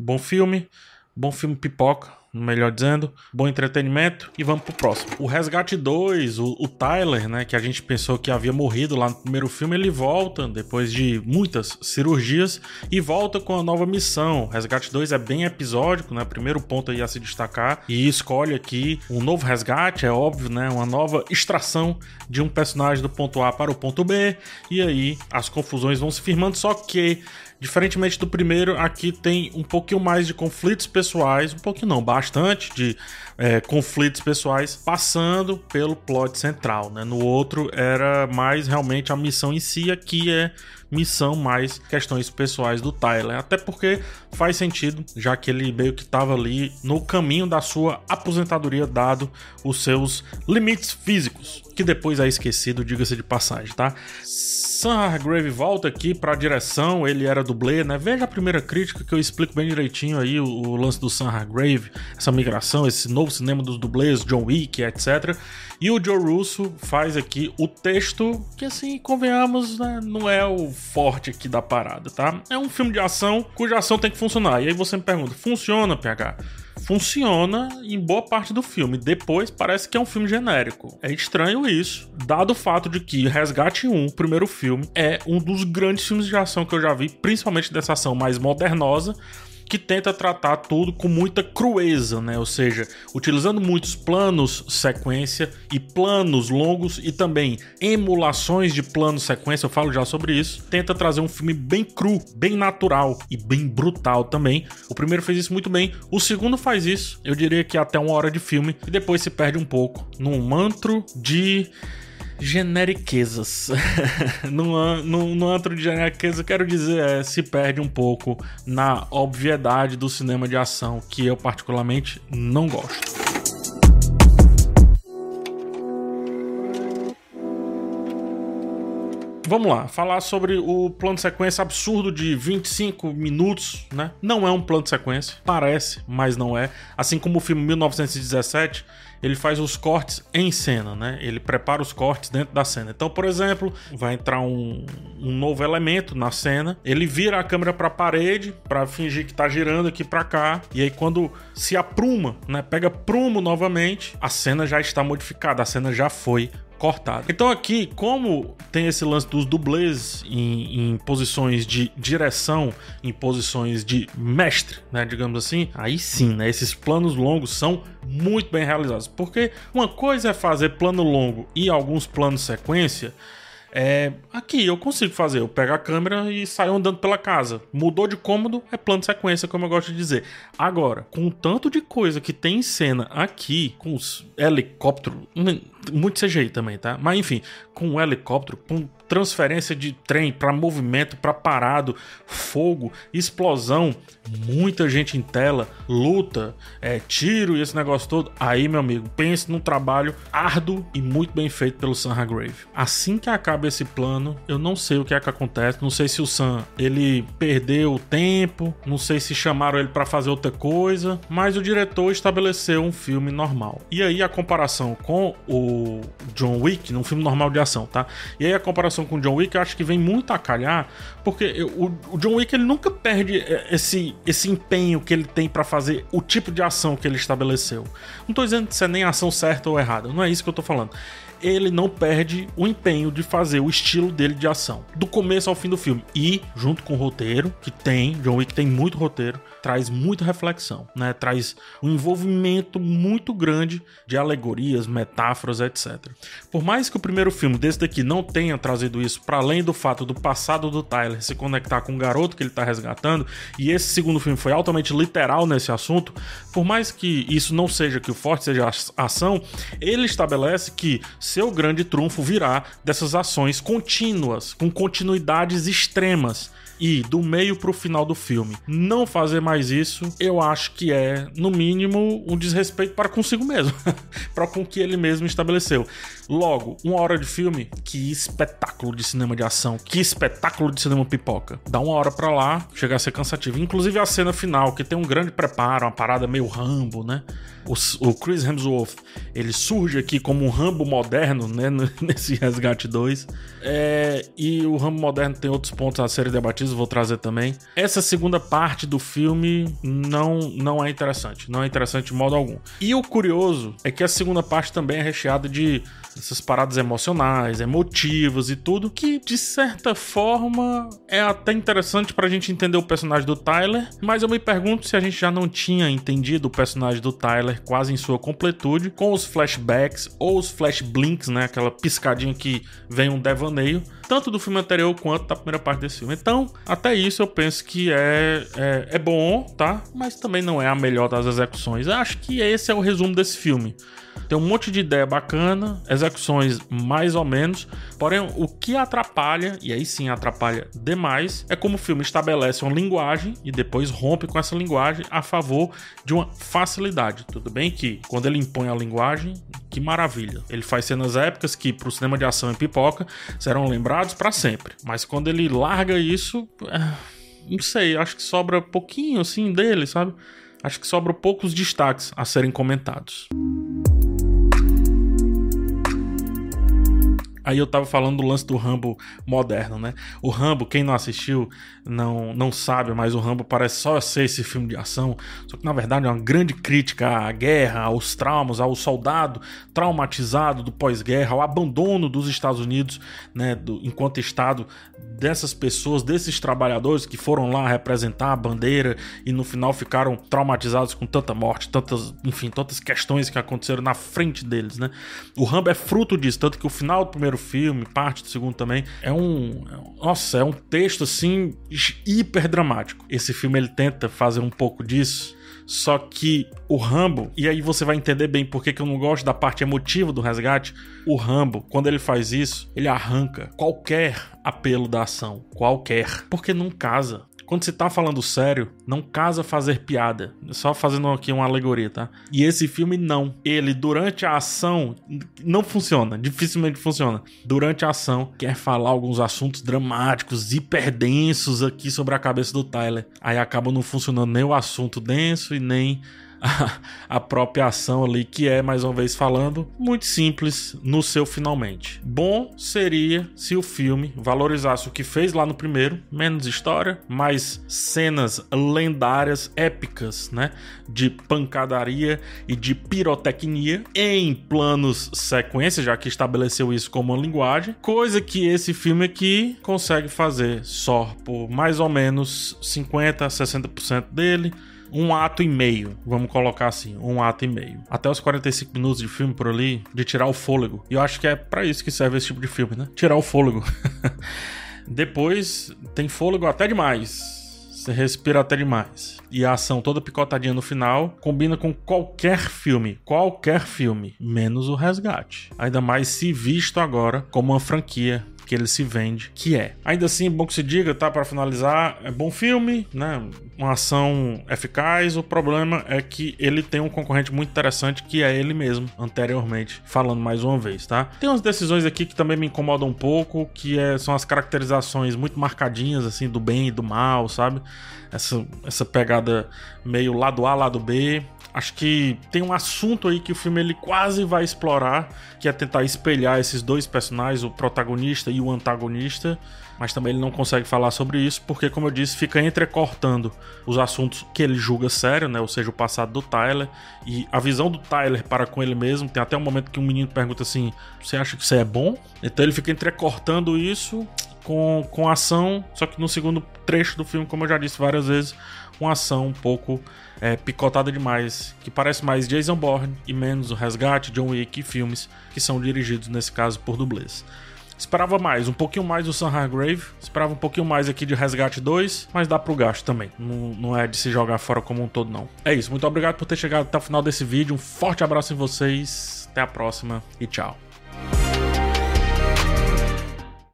bom filme, bom filme pipoca, melhor dizendo, bom entretenimento e vamos pro próximo. O Resgate 2, o, o, Tyler, né, que a gente pensou que havia morrido lá no primeiro filme, ele volta depois de muitas cirurgias e volta com a nova missão. O Resgate 2 é bem episódico, né, primeiro ponto aí a se destacar e escolhe aqui um novo resgate, é óbvio, né, uma nova extração de um personagem do ponto A para o ponto B e aí as confusões vão se firmando, só que Diferentemente do primeiro, aqui tem um pouquinho mais de conflitos pessoais, um pouquinho não, bastante de é, conflitos pessoais passando pelo plot central, né? No outro era mais realmente a missão em si, aqui é missão mais questões pessoais do Tyler. Até porque faz sentido, já que ele meio que estava ali no caminho da sua aposentadoria, dado os seus limites físicos, que depois é esquecido, diga-se de passagem, tá? Sam Hargrave volta aqui para a direção, ele era dublê, né? Veja a primeira crítica que eu explico bem direitinho aí o, o lance do Sam Hargrave, essa migração, esse novo cinema dos dublês, John Wick, etc. E o Joe Russo faz aqui o texto que, assim, convenhamos, né, não é o forte aqui da parada, tá? É um filme de ação cuja ação tem que funcionar. E aí você me pergunta, funciona, PH? funciona em boa parte do filme. Depois parece que é um filme genérico. É estranho isso, dado o fato de que Resgate 1, o primeiro filme, é um dos grandes filmes de ação que eu já vi, principalmente dessa ação mais modernosa que tenta tratar tudo com muita crueza, né? Ou seja, utilizando muitos planos sequência e planos longos e também emulações de plano sequência, eu falo já sobre isso. Tenta trazer um filme bem cru, bem natural e bem brutal também. O primeiro fez isso muito bem, o segundo faz isso, eu diria que até uma hora de filme e depois se perde um pouco num mantro de generiquezas. no, no, antro de generiqueza, quero dizer, é, se perde um pouco na obviedade do cinema de ação, que eu particularmente não gosto. Vamos lá, falar sobre o plano de sequência absurdo de 25 minutos, né? Não é um plano de sequência, parece, mas não é. Assim como o filme 1917, ele faz os cortes em cena, né? Ele prepara os cortes dentro da cena. Então, por exemplo, vai entrar um, um novo elemento na cena, ele vira a câmera para a parede para fingir que tá girando aqui para cá, e aí quando se apruma, né? Pega prumo novamente, a cena já está modificada, a cena já foi cortado. Então aqui, como tem esse lance dos dublês em, em, posições de direção, em posições de mestre, né, digamos assim, aí sim, né, esses planos longos são muito bem realizados. Porque uma coisa é fazer plano longo e alguns planos sequência, é, aqui eu consigo fazer, eu pego a câmera e saio andando pela casa. Mudou de cômodo, é plano de sequência, como eu gosto de dizer. Agora, com o tanto de coisa que tem em cena aqui, com os helicópteros, muito CGI também, tá? Mas enfim, com um helicóptero, com transferência de trem para movimento, para parado, fogo, explosão, muita gente em tela, luta, é, tiro e esse negócio todo. Aí, meu amigo, pense num trabalho árduo e muito bem feito pelo Sam Hargrave. Assim que acaba esse plano, eu não sei o que é que acontece, não sei se o Sam ele perdeu o tempo, não sei se chamaram ele para fazer outra coisa, mas o diretor estabeleceu um filme normal. E aí a comparação com o John Wick, num filme normal de ação, tá? E aí a comparação com o John Wick eu acho que vem muito a calhar, porque o, o John Wick ele nunca perde é, esse, esse empenho que ele tem para fazer o tipo de ação que ele estabeleceu. Não tô dizendo se é nem ação certa ou errada, não é isso que eu tô falando ele não perde o empenho de fazer o estilo dele de ação, do começo ao fim do filme. E, junto com o roteiro, que tem, John Wick tem muito roteiro, traz muita reflexão, né? Traz um envolvimento muito grande de alegorias, metáforas, etc. Por mais que o primeiro filme desse daqui não tenha trazido isso, para além do fato do passado do Tyler se conectar com o garoto que ele tá resgatando, e esse segundo filme foi altamente literal nesse assunto, por mais que isso não seja que o forte seja a ação, ele estabelece que seu grande trunfo virá dessas ações contínuas, com continuidades extremas e do meio pro final do filme não fazer mais isso, eu acho que é, no mínimo, um desrespeito para consigo mesmo, para com que ele mesmo estabeleceu. Logo, uma hora de filme, que espetáculo de cinema de ação, que espetáculo de cinema pipoca. Dá uma hora para lá, chega a ser cansativo. Inclusive a cena final, que tem um grande preparo, uma parada meio Rambo, né? O, o Chris Hemsworth, ele surge aqui como um Rambo moderno, né? Nesse Resgate 2. É, e o Rambo moderno tem outros pontos a serem debatidos vou trazer também. Essa segunda parte do filme não, não é interessante. Não é interessante de modo algum. E o curioso é que a segunda parte também é recheada de essas paradas emocionais, emotivas e tudo, que de certa forma é até interessante pra gente entender o personagem do Tyler, mas eu me pergunto se a gente já não tinha entendido o personagem do Tyler quase em sua completude, com os flashbacks ou os flashblinks, né, aquela piscadinha que vem um devaneio, tanto do filme anterior quanto da primeira parte desse filme. Então, até isso eu penso que é, é, é bom, tá? Mas também não é a melhor das execuções. Acho que esse é o resumo desse filme. Tem um monte de ideia bacana, execuções mais ou menos, porém o que atrapalha, e aí sim atrapalha demais, é como o filme estabelece uma linguagem e depois rompe com essa linguagem a favor de uma facilidade. Tudo bem que quando ele impõe a linguagem, que maravilha. Ele faz cenas épicas que pro cinema de ação e pipoca serão lembrados para sempre. Mas quando ele larga isso, é, não sei, acho que sobra pouquinho assim dele, sabe? Acho que sobram poucos destaques a serem comentados. Aí eu tava falando do lance do Rambo moderno, né? O Rambo, quem não assistiu, não, não sabe, mas o Rambo parece só ser esse filme de ação. Só que na verdade é uma grande crítica à guerra, aos traumas, ao soldado traumatizado do pós-guerra, ao abandono dos Estados Unidos, né? Do, enquanto Estado dessas pessoas, desses trabalhadores que foram lá representar a bandeira e no final ficaram traumatizados com tanta morte, tantas, enfim, tantas questões que aconteceram na frente deles, né? O Rambo é fruto disso, tanto que o final do primeiro filme, parte do segundo também, é um, nossa, é um texto assim hiper dramático. Esse filme ele tenta fazer um pouco disso. Só que o Rambo, e aí você vai entender bem por que eu não gosto da parte emotiva do resgate. O Rambo, quando ele faz isso, ele arranca qualquer apelo da ação. Qualquer. Porque não casa quando você tá falando sério, não casa fazer piada. Só fazendo aqui uma alegoria, tá? E esse filme não. Ele, durante a ação, não funciona. Dificilmente funciona. Durante a ação, quer falar alguns assuntos dramáticos, hiperdensos aqui sobre a cabeça do Tyler. Aí acaba não funcionando nem o assunto denso e nem a, própria ação ali, que é, mais uma vez falando, muito simples no seu finalmente. Bom seria se o filme valorizasse o que fez lá no primeiro, menos história, mais cenas lendárias, épicas, né? De pancadaria e de pirotecnia em planos sequência, já que estabeleceu isso como uma linguagem, coisa que esse filme aqui consegue fazer só por mais ou menos 50 a 60% dele um ato e meio, vamos colocar assim, um ato e meio. Até os 45 minutos de filme por ali, de tirar o fôlego. E eu acho que é para isso que serve esse tipo de filme, né? Tirar o fôlego. Depois tem fôlego até demais. Você respira até demais. E a ação toda picotadinha no final combina com qualquer filme, qualquer filme, menos o resgate. Ainda mais se visto agora como uma franquia que ele se vende, que é. Ainda assim, bom que se diga, tá? Para finalizar, é bom filme, né? Uma ação eficaz. O problema é que ele tem um concorrente muito interessante que é ele mesmo, anteriormente, falando mais uma vez, tá? Tem umas decisões aqui que também me incomodam um pouco, que é, são as caracterizações muito marcadinhas, assim, do bem e do mal, sabe? Essa, essa pegada meio lado A, lado B. Acho que tem um assunto aí que o filme ele quase vai explorar, que é tentar espelhar esses dois personagens, o protagonista e o antagonista, mas também ele não consegue falar sobre isso porque, como eu disse, fica entrecortando os assuntos que ele julga sério, né? Ou seja, o passado do Tyler e a visão do Tyler para com ele mesmo. Tem até um momento que um menino pergunta assim: "Você acha que você é bom?" Então ele fica entrecortando isso com, com ação, só que no segundo trecho do filme, como eu já disse várias vezes, uma ação um pouco é, picotada demais, que parece mais Jason Bourne e menos o Resgate, John Wick e filmes que são dirigidos, nesse caso, por dublês. Esperava mais, um pouquinho mais do Sam Hargrave, esperava um pouquinho mais aqui de Resgate 2, mas dá pro gasto também. Não, não é de se jogar fora como um todo, não. É isso, muito obrigado por ter chegado até o final desse vídeo. Um forte abraço em vocês, até a próxima e tchau.